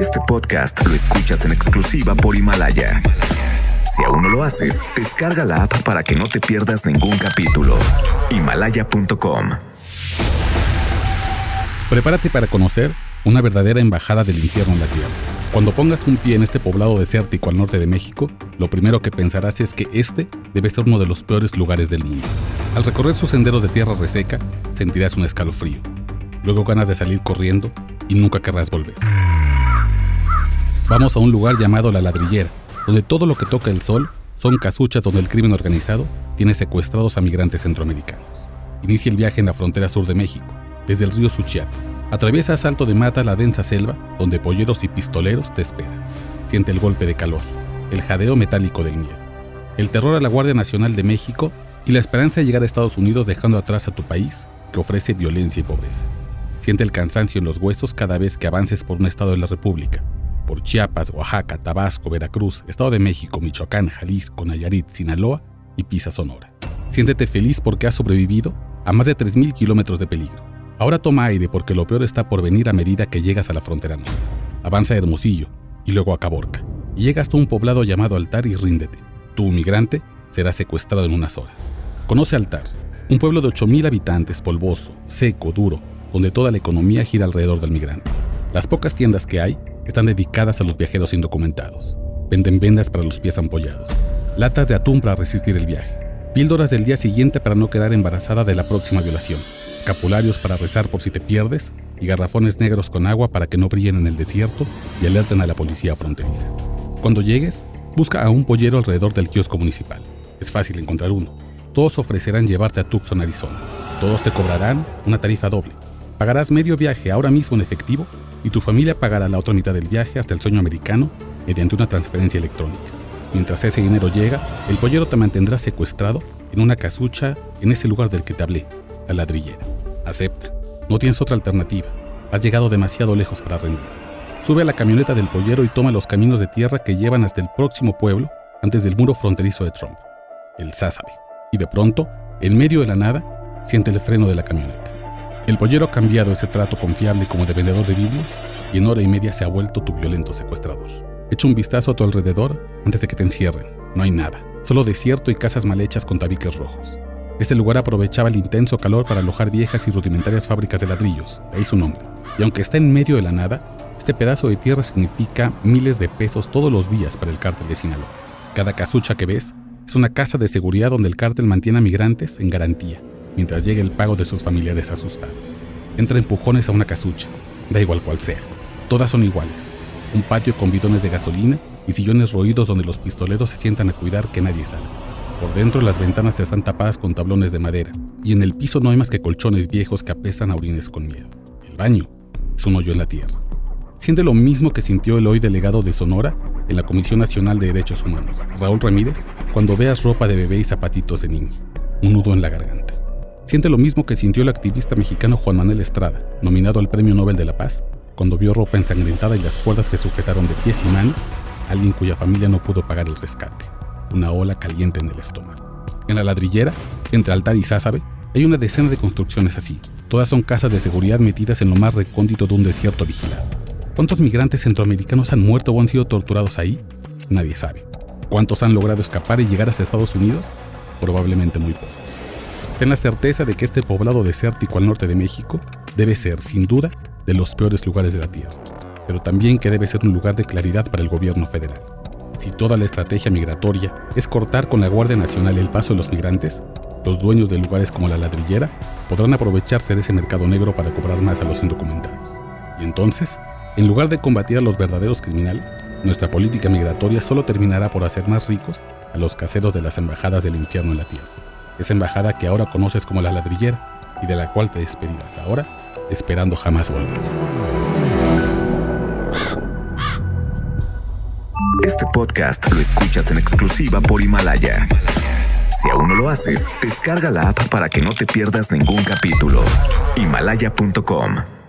Este podcast lo escuchas en exclusiva por Himalaya. Si aún no lo haces, descarga la app para que no te pierdas ningún capítulo. Himalaya.com Prepárate para conocer una verdadera embajada del infierno en la tierra. Cuando pongas un pie en este poblado desértico al norte de México, lo primero que pensarás es que este debe ser uno de los peores lugares del mundo. Al recorrer sus senderos de tierra reseca, sentirás un escalofrío. Luego ganas de salir corriendo y nunca querrás volver. Vamos a un lugar llamado La Ladrillera, donde todo lo que toca el sol son casuchas donde el crimen organizado tiene secuestrados a migrantes centroamericanos. Inicia el viaje en la frontera sur de México, desde el río Suchiate. Atraviesa a salto de mata la densa selva donde polleros y pistoleros te esperan. Siente el golpe de calor, el jadeo metálico del miedo, el terror a la Guardia Nacional de México y la esperanza de llegar a Estados Unidos dejando atrás a tu país que ofrece violencia y pobreza. Siente el cansancio en los huesos cada vez que avances por un estado de la República, por Chiapas, Oaxaca, Tabasco, Veracruz, Estado de México, Michoacán, Jalisco, Nayarit, Sinaloa y Pisa, Sonora. Siéntete feliz porque has sobrevivido a más de 3.000 kilómetros de peligro. Ahora toma aire porque lo peor está por venir a medida que llegas a la frontera norte. Avanza a Hermosillo y luego a Caborca. Y llegas a un poblado llamado Altar y ríndete. Tu migrante será secuestrado en unas horas. Conoce Altar, un pueblo de 8.000 habitantes, polvoso, seco, duro, donde toda la economía gira alrededor del migrante. Las pocas tiendas que hay están dedicadas a los viajeros indocumentados. Venden vendas para los pies ampollados, latas de atún para resistir el viaje, píldoras del día siguiente para no quedar embarazada de la próxima violación, escapularios para rezar por si te pierdes y garrafones negros con agua para que no brillen en el desierto y alerten a la policía fronteriza. Cuando llegues, busca a un pollero alrededor del kiosco municipal. Es fácil encontrar uno. Todos ofrecerán llevarte a Tucson, Arizona. Todos te cobrarán una tarifa doble. Pagarás medio viaje ahora mismo en efectivo y tu familia pagará la otra mitad del viaje hasta el sueño americano mediante una transferencia electrónica. Mientras ese dinero llega, el pollero te mantendrá secuestrado en una casucha en ese lugar del que te hablé, la ladrillera. Acepta. No tienes otra alternativa. Has llegado demasiado lejos para rendir. Sube a la camioneta del pollero y toma los caminos de tierra que llevan hasta el próximo pueblo antes del muro fronterizo de Trump, el Sázabe. Y de pronto, en medio de la nada, siente el freno de la camioneta. El pollero ha cambiado ese trato confiable como de vendedor de Biblias y en hora y media se ha vuelto tu violento secuestrador. Echa un vistazo a tu alrededor antes de que te encierren. No hay nada, solo desierto y casas mal hechas con tabiques rojos. Este lugar aprovechaba el intenso calor para alojar viejas y rudimentarias fábricas de ladrillos, de ahí su nombre. Y aunque está en medio de la nada, este pedazo de tierra significa miles de pesos todos los días para el cártel de Sinaloa. Cada casucha que ves es una casa de seguridad donde el cártel mantiene a migrantes en garantía, mientras llega el pago de sus familiares asustados. Entra empujones a una casucha, da igual cual sea. Todas son iguales. Un patio con bidones de gasolina y sillones roídos donde los pistoleros se sientan a cuidar que nadie salga. Por dentro las ventanas están tapadas con tablones de madera y en el piso no hay más que colchones viejos que apestan a orines con miedo. El baño es un hoyo en la tierra. Siente lo mismo que sintió el hoy delegado de Sonora en la Comisión Nacional de Derechos Humanos, Raúl Ramírez, cuando veas ropa de bebé y zapatitos de niña, un nudo en la garganta. Siente lo mismo que sintió el activista mexicano Juan Manuel Estrada, nominado al Premio Nobel de la Paz, cuando vio ropa ensangrentada y las cuerdas que sujetaron de pies y manos a alguien cuya familia no pudo pagar el rescate. Una ola caliente en el estómago. En la ladrillera, entre altar y sázabe, hay una decena de construcciones así. Todas son casas de seguridad metidas en lo más recóndito de un desierto vigilado. ¿Cuántos migrantes centroamericanos han muerto o han sido torturados ahí? Nadie sabe. ¿Cuántos han logrado escapar y llegar hasta Estados Unidos? Probablemente muy pocos. Ten la certeza de que este poblado desértico al norte de México debe ser, sin duda, de los peores lugares de la Tierra, pero también que debe ser un lugar de claridad para el gobierno federal. Si toda la estrategia migratoria es cortar con la Guardia Nacional el paso de los migrantes, los dueños de lugares como la ladrillera podrán aprovecharse de ese mercado negro para cobrar más a los indocumentados. Y entonces, en lugar de combatir a los verdaderos criminales, nuestra política migratoria solo terminará por hacer más ricos a los caseros de las embajadas del infierno en la tierra esa embajada que ahora conoces como la ladrillera y de la cual te despedirás ahora, esperando jamás volver. Este podcast lo escuchas en exclusiva por Himalaya. Si aún no lo haces, descarga la app para que no te pierdas ningún capítulo. Himalaya.com